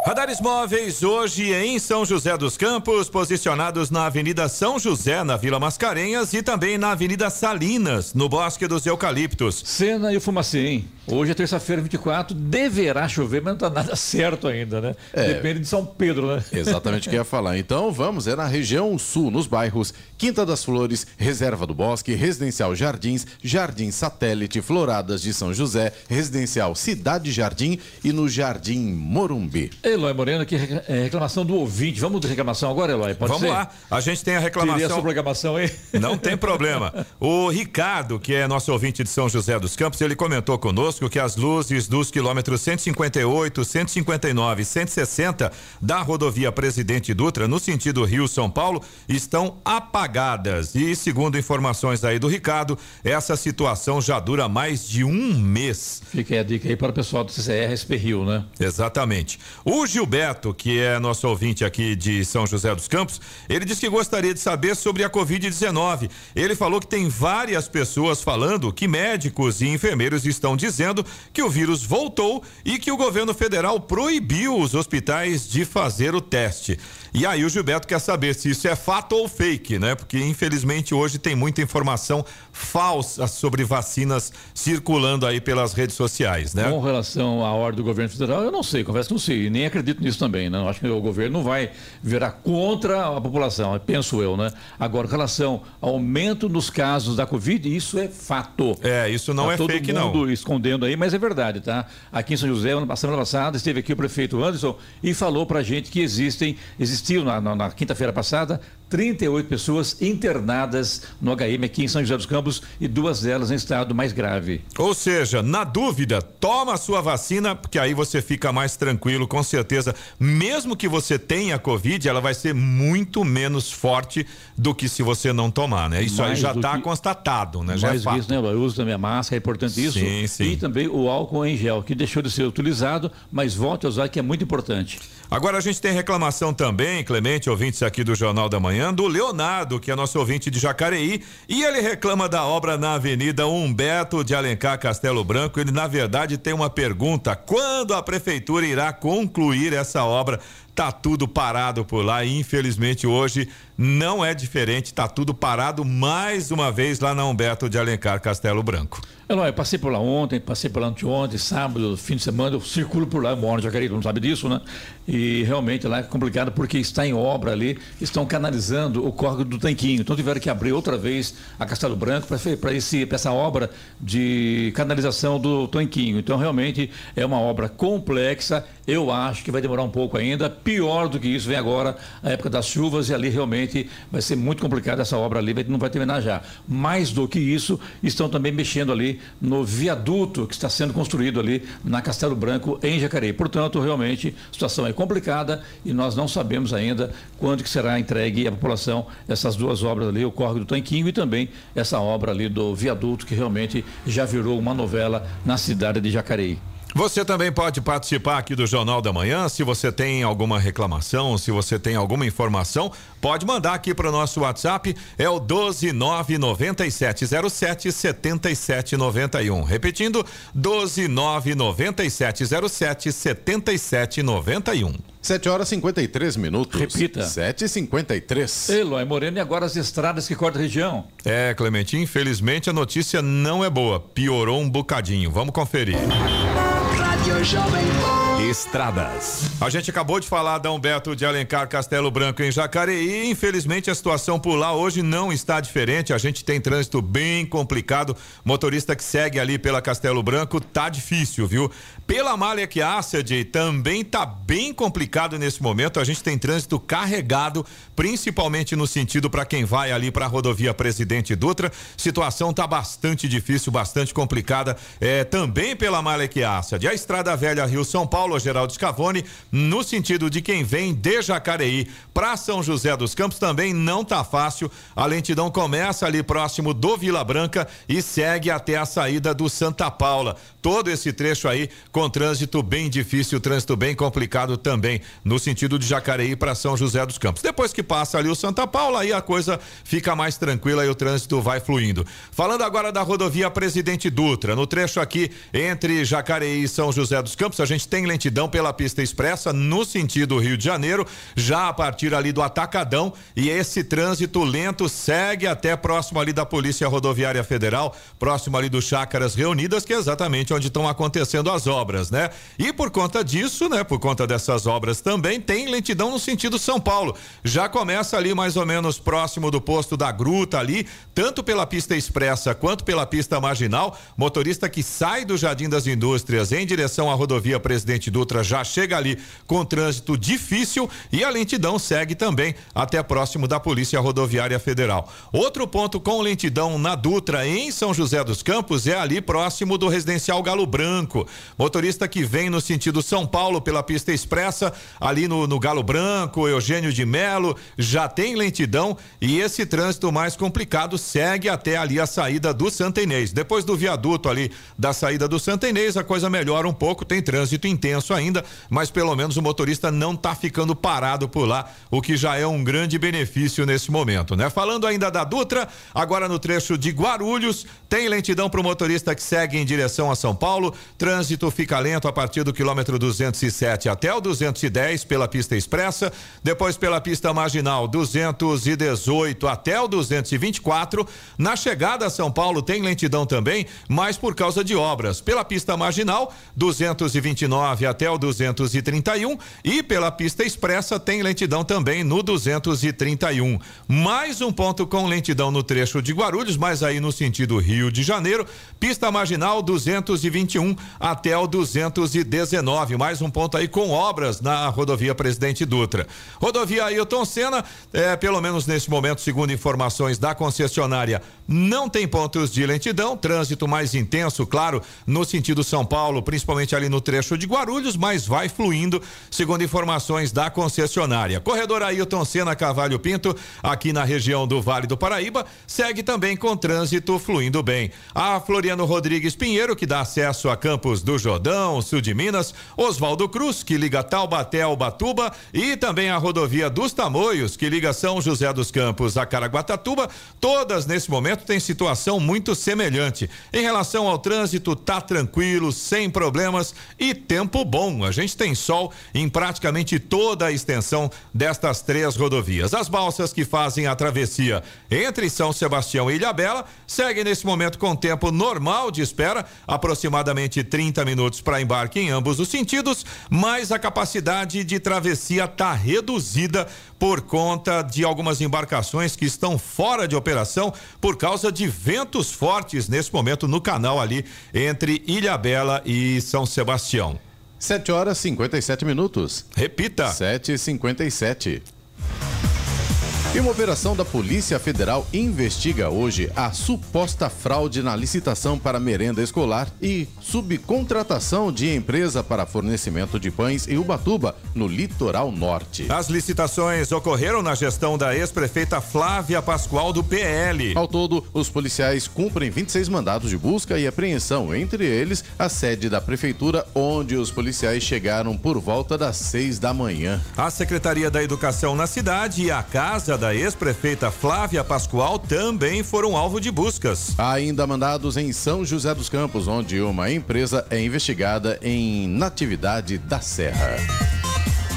Radares móveis hoje em São José dos Campos, posicionados na Avenida São José, na Vila Mascarenhas e também na Avenida Salinas, no Bosque dos Eucaliptos. Cena e Fumacê, hein? Hoje é terça-feira, 24, deverá chover, mas não está nada <laughs> certo ainda, né? É, Depende de São Pedro, né? <laughs> Exatamente o que eu ia falar. Então vamos, é na região sul, nos bairros Quinta das Flores, Reserva do Bosque, Residencial Jardins, Jardim Satélite, Floradas de São José, Residencial Cidade Jardim e no Jardim Morumbi. Eloy Moreno, que é reclamação do ouvinte. Vamos de reclamação agora, Eloy? Pode vamos ser? lá. A gente tem a reclamação. A sua reclamação aí? Não tem problema. <laughs> O Ricardo, que é nosso ouvinte de São José dos Campos, ele comentou conosco conosco que as luzes dos quilômetros 158, 159 e 160 da rodovia Presidente Dutra, no sentido Rio-São Paulo, estão apagadas. E segundo informações aí do Ricardo, essa situação já dura mais de um mês. Fica aí a dica aí para o pessoal do CCR SP Rio, né? Exatamente. O Gilberto, que é nosso ouvinte aqui de São José dos Campos, ele disse que gostaria de saber sobre a Covid-19. Ele falou que tem várias pessoas falando que médicos e enfermeiros estão dizendo dizendo que o vírus voltou e que o governo federal proibiu os hospitais de fazer o teste. E aí o Gilberto quer saber se isso é fato ou fake, né? Porque infelizmente hoje tem muita informação falsa sobre vacinas circulando aí pelas redes sociais, né? Com relação à ordem do governo federal, eu não sei, confesso que não sei, nem acredito nisso também, né? Acho que o governo não vai virar contra a população, penso eu, né? Agora, com relação ao aumento nos casos da Covid, isso é fato. É, isso não tá é todo fake, mundo não. escondendo aí, mas é verdade, tá? Aqui em São José, na semana passada, esteve aqui o prefeito Anderson e falou pra gente que existem existiu na, na, na quinta-feira passada 38 pessoas internadas no HM aqui em São José dos Campos e duas delas em estado mais grave. Ou seja, na dúvida, toma a sua vacina, porque aí você fica mais tranquilo, com certeza. Mesmo que você tenha Covid, ela vai ser muito menos forte do que se você não tomar, né? Isso mais aí já está que... constatado, né? Já mais é isso, né? O uso também a máscara, é importante isso. Sim, sim. E também o álcool em gel, que deixou de ser utilizado, mas volte a usar, que é muito importante. Agora a gente tem reclamação também, Clemente, ouvintes aqui do Jornal da Manhã, do Leonardo, que é nosso ouvinte de Jacareí, e ele reclama da obra na Avenida Humberto de Alencar Castelo Branco. Ele, na verdade, tem uma pergunta: quando a prefeitura irá concluir essa obra? Tá tudo parado por lá e infelizmente hoje não é diferente, tá tudo parado mais uma vez lá na Humberto de Alencar Castelo Branco. Eu, eu passei por lá ontem, passei por lá anteontem, sábado, fim de semana, eu circulo por lá, eu moro em Jacareí, não sabe disso, né? E realmente lá é complicado porque está em obra ali, estão canalizando o córrego do Tanquinho. Então tiveram que abrir outra vez a Castelo Branco para essa obra de canalização do Tanquinho. Então realmente é uma obra complexa, eu acho que vai demorar um pouco ainda. Pior do que isso vem agora a época das chuvas e ali realmente vai ser muito complicado essa obra ali, não vai terminar já. Mais do que isso, estão também mexendo ali no viaduto que está sendo construído ali na Castelo Branco, em Jacareí. Portanto, realmente, a situação é complicada e nós não sabemos ainda quando que será entregue à população essas duas obras ali, o Córrego do Tanquinho e também essa obra ali do viaduto que realmente já virou uma novela na cidade de Jacareí. Você também pode participar aqui do Jornal da Manhã. Se você tem alguma reclamação, se você tem alguma informação, pode mandar aqui para o nosso WhatsApp. É o 1299707 7791. Repetindo, 1299707 7791. 7 horas 53 minutos. Repita. 7 e 53 Eloy Moreno, e agora as estradas que cortam a região? É, Clemente, infelizmente a notícia não é boa. Piorou um bocadinho. Vamos conferir. Rádio Jovem Pan. Estradas. A gente acabou de falar da Humberto de Alencar Castelo Branco em Jacareí. Infelizmente a situação por lá hoje não está diferente. A gente tem trânsito bem complicado. Motorista que segue ali pela Castelo Branco tá difícil, viu? Pela Malha que também tá bem complicado nesse momento. A gente tem trânsito carregado, principalmente no sentido para quem vai ali para a rodovia Presidente Dutra. Situação tá bastante difícil, bastante complicada. É, também pela Malha que. A Estrada Velha Rio São Paulo Paulo Geraldo Scavone, no sentido de quem vem de Jacareí para São José dos Campos também não tá fácil. A lentidão começa ali próximo do Vila Branca e segue até a saída do Santa Paula. Todo esse trecho aí com trânsito bem difícil, trânsito bem complicado também no sentido de Jacareí para São José dos Campos. Depois que passa ali o Santa Paula, aí a coisa fica mais tranquila e o trânsito vai fluindo. Falando agora da rodovia Presidente Dutra, no trecho aqui entre Jacareí e São José dos Campos, a gente tem lentidão pela pista expressa no sentido Rio de Janeiro, já a partir ali do Atacadão e esse trânsito lento segue até próximo ali da Polícia Rodoviária Federal, próximo ali do Chácaras Reunidas, que é exatamente onde estão acontecendo as obras, né? E por conta disso, né, por conta dessas obras também tem lentidão no sentido São Paulo. Já começa ali mais ou menos próximo do posto da Gruta ali, tanto pela pista expressa quanto pela pista marginal, motorista que sai do Jardim das Indústrias em direção à rodovia Presidente Presidente Dutra já chega ali com trânsito difícil e a lentidão segue também até próximo da Polícia Rodoviária Federal. Outro ponto com lentidão na Dutra em São José dos Campos é ali próximo do residencial Galo Branco. Motorista que vem no sentido São Paulo pela pista expressa, ali no, no Galo Branco, Eugênio de Melo, já tem lentidão e esse trânsito mais complicado segue até ali a saída do Santa Inês. Depois do viaduto ali da saída do Santa Inês, a coisa melhora um pouco, tem trânsito intenso ainda, mas pelo menos o motorista não está ficando parado por lá, o que já é um grande benefício nesse momento, né? Falando ainda da Dutra, agora no trecho de Guarulhos, tem lentidão para o motorista que segue em direção a São Paulo. Trânsito fica lento a partir do quilômetro 207 até o 210 pela pista expressa, depois pela pista marginal 218 até o 224. Na chegada a São Paulo tem lentidão também, mas por causa de obras. Pela pista marginal 229 229 até o 231 e pela pista expressa tem lentidão também no 231. Mais um ponto com lentidão no trecho de Guarulhos, mas aí no sentido Rio de Janeiro, pista marginal 221 até o 219. Mais um ponto aí com obras na rodovia Presidente Dutra. Rodovia Ailton Senna, é, pelo menos nesse momento, segundo informações da concessionária, não tem pontos de lentidão, trânsito mais intenso, claro, no sentido São Paulo, principalmente ali no trecho de Guarulhos, mas vai fluindo, segundo informações da concessionária. Corredor Ailton Senna Cavalho Pinto, aqui na região do Vale do Paraíba, segue também com trânsito fluindo bem. A Floriano Rodrigues Pinheiro, que dá acesso a Campos do Jordão, sul de Minas, Oswaldo Cruz, que liga Taubaté ao Batuba, e também a rodovia dos Tamoios, que liga São José dos Campos a Caraguatatuba, todas nesse momento têm situação muito semelhante. Em relação ao trânsito, tá tranquilo, sem problemas e tempo bom. A gente tem sol em praticamente toda a extensão destas três rodovias. As balsas que fazem a travessia entre São Sebastião e Ilhabela seguem nesse momento com tempo normal de espera, aproximadamente 30 minutos para embarque em ambos os sentidos, mas a capacidade de travessia está reduzida por conta de algumas embarcações que estão fora de operação por causa de ventos fortes nesse momento no canal ali entre Ilhabela e São Sebastião. 7 horas 57 minutos. Repita. 7h57. E uma operação da Polícia Federal investiga hoje a suposta fraude na licitação para merenda escolar e subcontratação de empresa para fornecimento de pães em Ubatuba, no litoral norte. As licitações ocorreram na gestão da ex-prefeita Flávia Pascoal do PL. Ao todo, os policiais cumprem 26 mandados de busca e apreensão, entre eles a sede da prefeitura, onde os policiais chegaram por volta das 6 da manhã. A Secretaria da Educação na cidade e a Casa da ex-prefeita Flávia Pascoal também foram alvo de buscas. Ainda mandados em São José dos Campos, onde uma empresa é investigada em Natividade da Serra.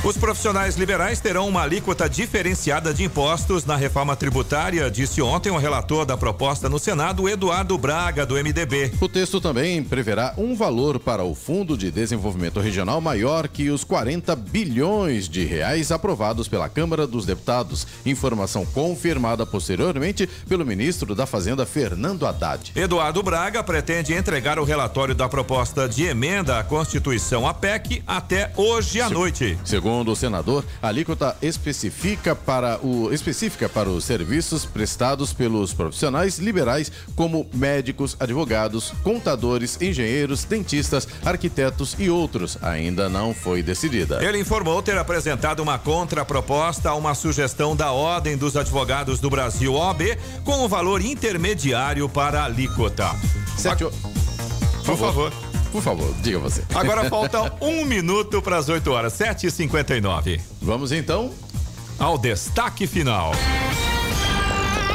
Os profissionais liberais terão uma alíquota diferenciada de impostos na reforma tributária, disse ontem o relator da proposta no Senado, Eduardo Braga, do MDB. O texto também preverá um valor para o Fundo de Desenvolvimento Regional maior que os 40 bilhões de reais aprovados pela Câmara dos Deputados. Informação confirmada posteriormente pelo ministro da Fazenda, Fernando Haddad. Eduardo Braga pretende entregar o relatório da proposta de emenda à Constituição, a PEC, até hoje à Se, noite. Segundo Segundo o senador, a alíquota especifica para, o, específica para os serviços prestados pelos profissionais liberais, como médicos, advogados, contadores, engenheiros, dentistas, arquitetos e outros, ainda não foi decidida. Ele informou ter apresentado uma contraproposta a uma sugestão da Ordem dos Advogados do Brasil, OAB, com o um valor intermediário para a alíquota. Sete... Por favor. Por favor, diga você. Agora falta um minuto para as 8 horas, 7h59. Vamos então ao destaque final.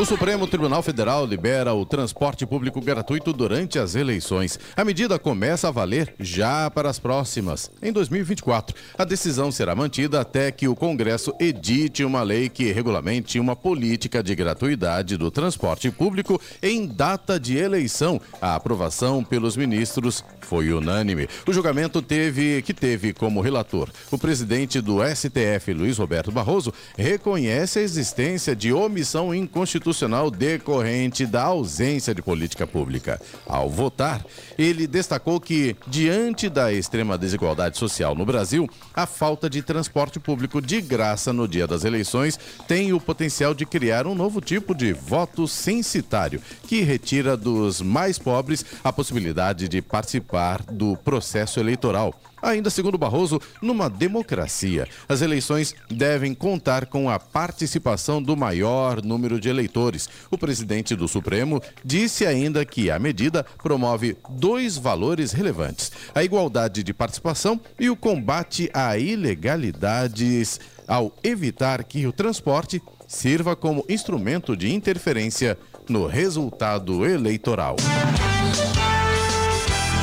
O Supremo Tribunal Federal libera o transporte público gratuito durante as eleições. A medida começa a valer já para as próximas, em 2024. A decisão será mantida até que o Congresso edite uma lei que regulamente uma política de gratuidade do transporte público em data de eleição. A aprovação pelos ministros foi unânime. O julgamento teve que teve como relator o presidente do STF, Luiz Roberto Barroso, reconhece a existência de omissão inconstitucional constitucional decorrente da ausência de política pública. Ao votar, ele destacou que, diante da extrema desigualdade social no Brasil, a falta de transporte público de graça no dia das eleições tem o potencial de criar um novo tipo de voto censitário, que retira dos mais pobres a possibilidade de participar do processo eleitoral. Ainda segundo Barroso, numa democracia, as eleições devem contar com a participação do maior número de eleitores. O presidente do Supremo disse ainda que a medida promove dois valores relevantes: a igualdade de participação e o combate a ilegalidades, ao evitar que o transporte sirva como instrumento de interferência no resultado eleitoral.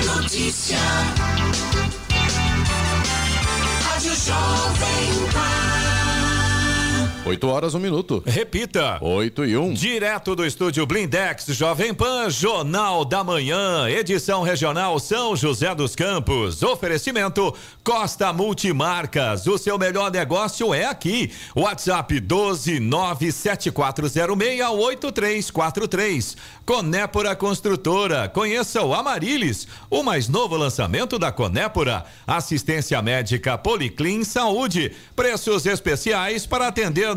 Notícia. Rádio Jovem Pan. 8 horas, um minuto. Repita. 8 e 1. Direto do estúdio Blindex Jovem Pan, Jornal da Manhã, edição regional São José dos Campos. Oferecimento Costa Multimarcas. O seu melhor negócio é aqui. WhatsApp 12974068343. Conépora Construtora. Conheça o Amarilis, o mais novo lançamento da Conépora. Assistência médica Policlin Saúde. Preços especiais para atender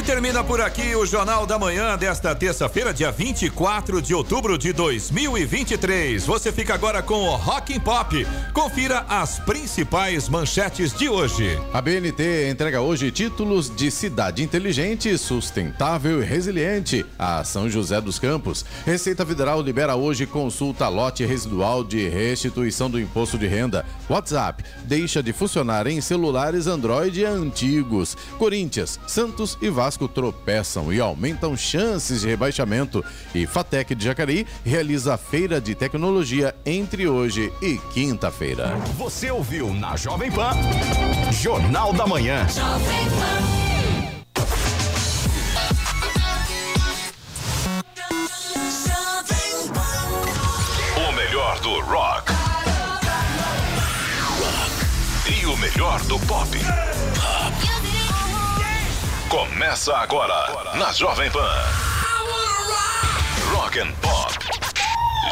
E termina por aqui o Jornal da Manhã desta terça-feira, dia 24 de outubro de 2023. Você fica agora com o Rock and Pop. Confira as principais manchetes de hoje. A BNT entrega hoje títulos de cidade inteligente, sustentável e resiliente a São José dos Campos. Receita Federal libera hoje consulta lote residual de restituição do imposto de renda. WhatsApp deixa de funcionar em celulares Android antigos. Corinthians, Santos e Vasco tropeçam e aumentam chances de rebaixamento. E Fatec de Jacareí realiza a feira de tecnologia entre hoje e quinta-feira. Você ouviu na Jovem Pan Jornal da Manhã. O melhor do rock. E o melhor do pop. Começa agora na Jovem Pan. Rock and Pop.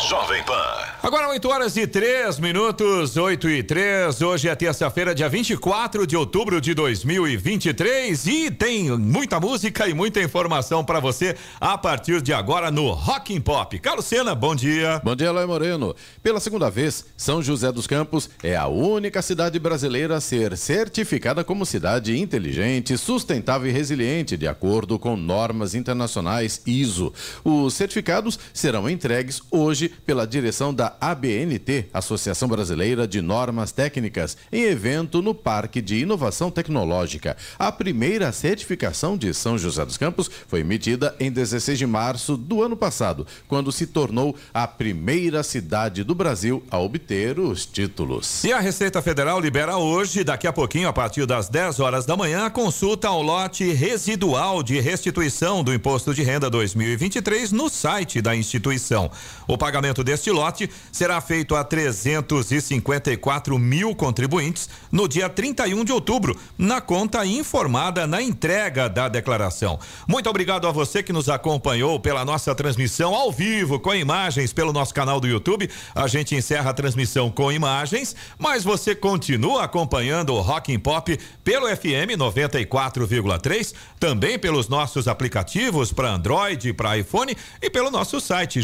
Jovem Pan. Agora 8 horas e 3 minutos, 8 e 3. Hoje é terça-feira, dia 24 de outubro de 2023 e tem muita música e muita informação para você a partir de agora no Rock and Pop. Carlos Sena, bom dia. Bom dia, Eloy Moreno. Pela segunda vez, São José dos Campos é a única cidade brasileira a ser certificada como cidade inteligente, sustentável e resiliente, de acordo com normas internacionais ISO. Os certificados serão entregues hoje pela direção da ABNT, Associação Brasileira de Normas Técnicas, em evento no Parque de Inovação Tecnológica. A primeira certificação de São José dos Campos foi emitida em 16 de março do ano passado, quando se tornou a primeira cidade do Brasil a obter os títulos. E a Receita Federal libera hoje, daqui a pouquinho, a partir das 10 horas da manhã, consulta ao lote residual de restituição do Imposto de Renda 2023 no site da instituição. O pagamento deste lote será feito a 354 mil contribuintes no dia 31 de outubro, na conta informada na entrega da declaração. Muito obrigado a você que nos acompanhou pela nossa transmissão ao vivo, com imagens pelo nosso canal do YouTube. A gente encerra a transmissão com imagens, mas você continua acompanhando o Rock and Pop pelo FM 94,3, também pelos nossos aplicativos para Android, para iPhone e pelo nosso site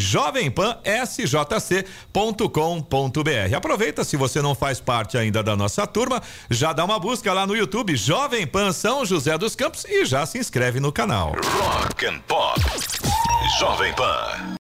jovempan.sjc.com.br. Aproveita se você não faz parte ainda da nossa turma, já dá uma busca lá no YouTube Jovem Pan São José dos Campos e já se inscreve no canal. Rock and Pop. Jovem Pan.